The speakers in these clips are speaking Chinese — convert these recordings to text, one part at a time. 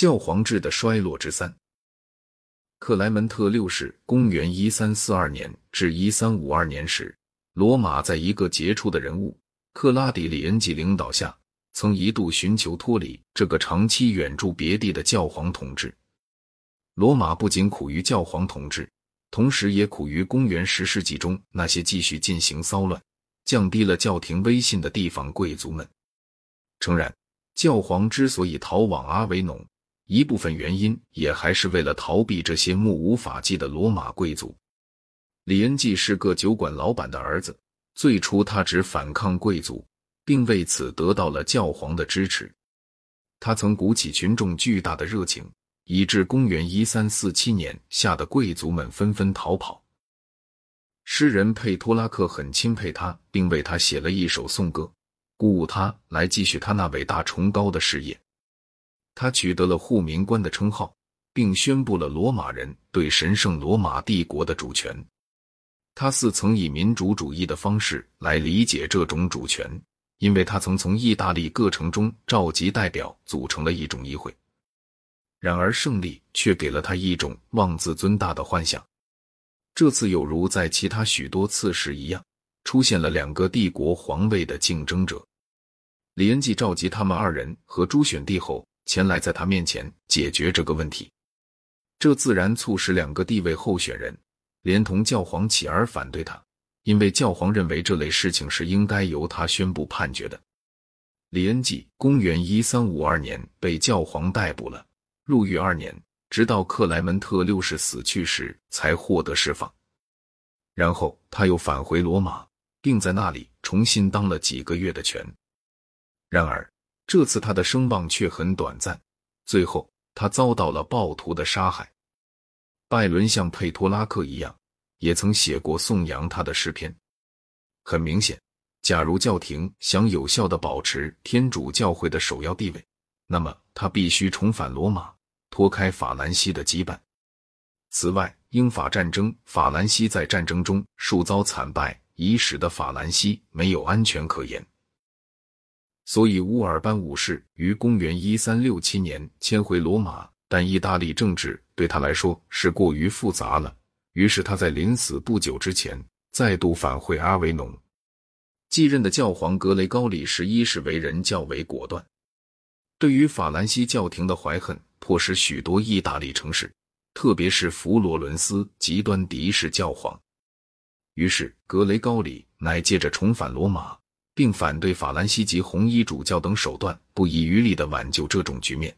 教皇制的衰落之三。克莱门特六世（公元一三四二年至一三五二年）时，罗马在一个杰出的人物克拉底·里恩吉领导下，曾一度寻求脱离这个长期远驻别地的教皇统治。罗马不仅苦于教皇统治，同时也苦于公元十世纪中那些继续进行骚乱、降低了教廷威信的地方贵族们。诚然，教皇之所以逃往阿维农，一部分原因也还是为了逃避这些目无法纪的罗马贵族。李恩济是个酒馆老板的儿子，最初他只反抗贵族，并为此得到了教皇的支持。他曾鼓起群众巨大的热情，以致公元一三四七年吓得贵族们纷纷逃跑。诗人佩托拉克很钦佩他，并为他写了一首颂歌，鼓舞他来继续他那伟大崇高的事业。他取得了护民官的称号，并宣布了罗马人对神圣罗马帝国的主权。他似曾以民主主义的方式来理解这种主权，因为他曾从意大利各城中召集代表，组成了一种议会。然而，胜利却给了他一种妄自尊大的幻想。这次有如在其他许多次时一样，出现了两个帝国皇位的竞争者。李恩济召集他们二人和朱选帝后。前来在他面前解决这个问题，这自然促使两个地位候选人连同教皇起而反对他，因为教皇认为这类事情是应该由他宣布判决的。李恩济公元一三五二年被教皇逮捕了，入狱二年，直到克莱门特六世死去时才获得释放。然后他又返回罗马，并在那里重新当了几个月的权。然而。这次他的声望却很短暂，最后他遭到了暴徒的杀害。拜伦像佩托拉克一样，也曾写过颂扬他的诗篇。很明显，假如教廷想有效的保持天主教会的首要地位，那么他必须重返罗马，脱开法兰西的羁绊。此外，英法战争，法兰西在战争中数遭惨败，已使得法兰西没有安全可言。所以，乌尔班五世于公元一三六七年迁回罗马，但意大利政治对他来说是过于复杂了。于是，他在临死不久之前再度返回阿维农。继任的教皇格雷高里十一世为人较为果断，对于法兰西教廷的怀恨，迫使许多意大利城市，特别是佛罗伦斯，极端敌视教皇。于是，格雷高里乃借着重返罗马。并反对法兰西及红衣主教等手段，不遗余力的挽救这种局面。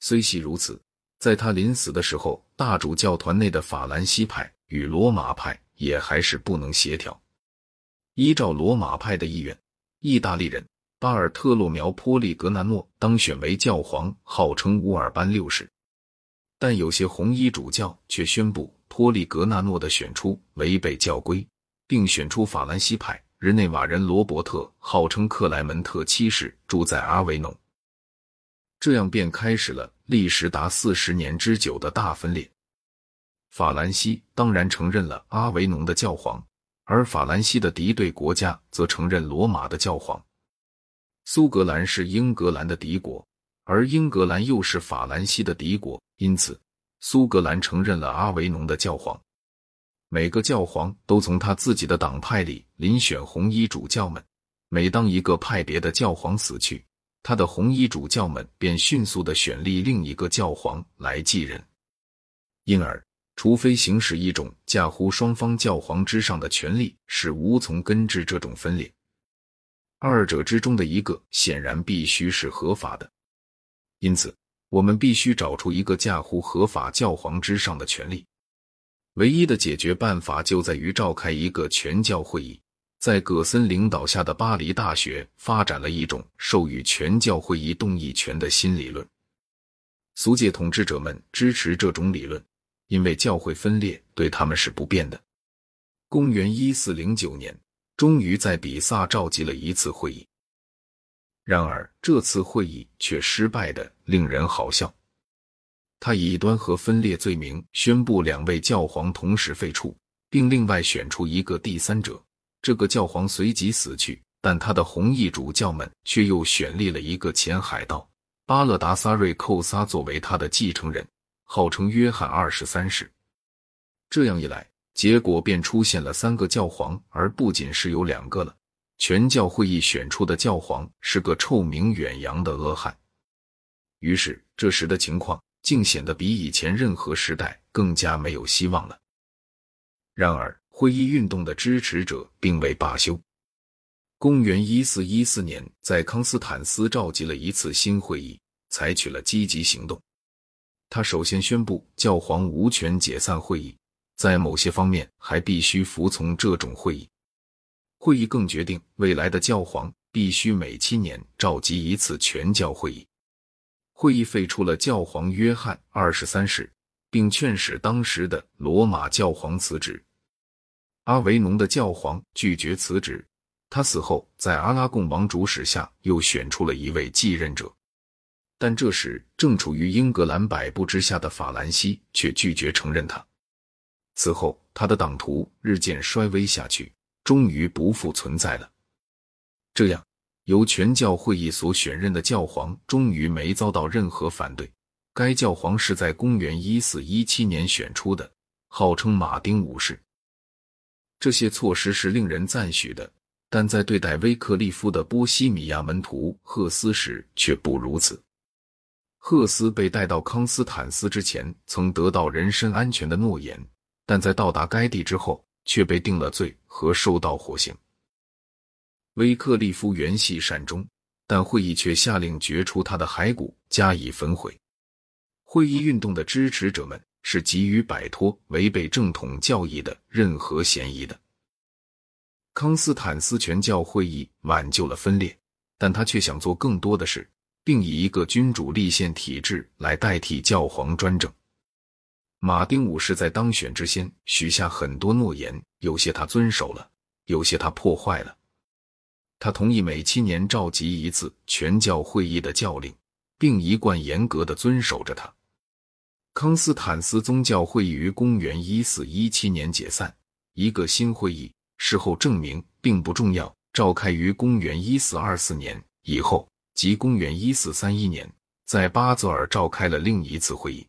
虽系如此，在他临死的时候，大主教团内的法兰西派与罗马派也还是不能协调。依照罗马派的意愿，意大利人巴尔特洛苗·波利格纳诺当选为教皇，号称乌尔班六世。但有些红衣主教却宣布波利格纳诺的选出违背教规，并选出法兰西派。日内瓦人罗伯特号称克莱门特七世，住在阿维农，这样便开始了历时达四十年之久的大分裂。法兰西当然承认了阿维农的教皇，而法兰西的敌对国家则承认罗马的教皇。苏格兰是英格兰的敌国，而英格兰又是法兰西的敌国，因此苏格兰承认了阿维农的教皇。每个教皇都从他自己的党派里遴选红衣主教们。每当一个派别的教皇死去，他的红衣主教们便迅速的选立另一个教皇来继任。因而，除非行使一种驾乎双方教皇之上的权力，是无从根治这种分裂。二者之中的一个显然必须是合法的。因此，我们必须找出一个驾乎合法教皇之上的权利。唯一的解决办法就在于召开一个全教会议。在葛森领导下的巴黎大学发展了一种授予全教会议动议权的新理论。俗界统治者们支持这种理论，因为教会分裂对他们是不变的。公元一四零九年，终于在比萨召集了一次会议。然而，这次会议却失败的令人好笑。他以异端和分裂罪名宣布两位教皇同时废黜，并另外选出一个第三者。这个教皇随即死去，但他的红衣主教们却又选立了一个前海盗巴勒达萨瑞寇撒作为他的继承人，号称约翰二十三世。这样一来，结果便出现了三个教皇，而不仅是有两个了。全教会议选出的教皇是个臭名远扬的阿汗。于是，这时的情况竟显得比以前任何时代更加没有希望了。然而，会议运动的支持者并未罢休。公元一四一四年，在康斯坦斯召集了一次新会议，采取了积极行动。他首先宣布教皇无权解散会议，在某些方面还必须服从这种会议。会议更决定，未来的教皇必须每七年召集一次全教会议。会议废除了教皇约翰二十三世，并劝使当时的罗马教皇辞职。阿维农的教皇拒绝辞职，他死后，在阿拉贡王主使下又选出了一位继任者。但这时正处于英格兰摆布之下的法兰西却拒绝承认他。此后，他的党徒日渐衰微下去，终于不复存在了。这样。由全教会议所选任的教皇终于没遭到任何反对。该教皇是在公元一四一七年选出的，号称马丁五世。这些措施是令人赞许的，但在对待威克利夫的波西米亚门徒赫斯时却不如此。赫斯被带到康斯坦斯之前，曾得到人身安全的诺言，但在到达该地之后，却被定了罪和受到火刑。威克利夫原系善终，但会议却下令掘出他的骸骨，加以焚毁。会议运动的支持者们是急于摆脱违背正统教义的任何嫌疑的。康斯坦斯全教会议挽救了分裂，但他却想做更多的事，并以一个君主立宪体制来代替教皇专政。马丁五世在当选之前许下很多诺言，有些他遵守了，有些他破坏了。他同意每七年召集一次全教会议的教令，并一贯严格的遵守着它。康斯坦斯宗教会议于公元一四一七年解散，一个新会议事后证明并不重要，召开于公元一四二四年以后，即公元一四三一年，在巴泽尔召开了另一次会议。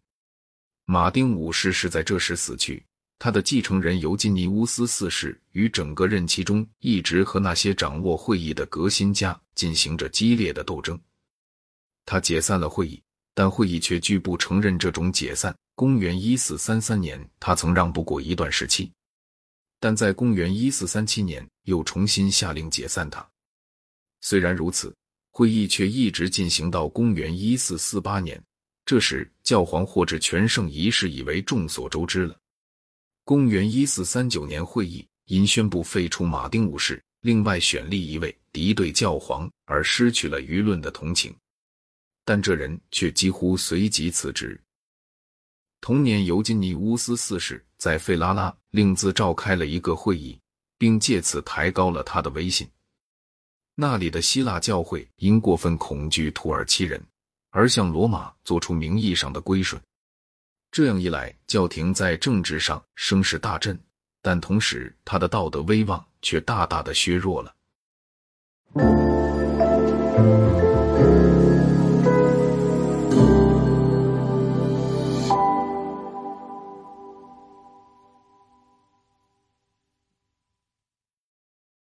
马丁五世是在这时死去。他的继承人尤金尼乌斯四世于整个任期中一直和那些掌握会议的革新家进行着激烈的斗争。他解散了会议，但会议却拒不承认这种解散。公元一四三三年，他曾让步过一段时期，但在公元一四三七年又重新下令解散它。虽然如此，会议却一直进行到公元一四四八年。这时，教皇获至全胜仪式已为众所周知了。公元一四三九年，会议因宣布废除马丁五世，另外选立一位敌对教皇而失去了舆论的同情，但这人却几乎随即辞职。同年，尤金尼乌斯四世在费拉拉另自召开了一个会议，并借此抬高了他的威信。那里的希腊教会因过分恐惧土耳其人，而向罗马做出名义上的归顺。这样一来，教廷在政治上声势大振，但同时他的道德威望却大大的削弱了。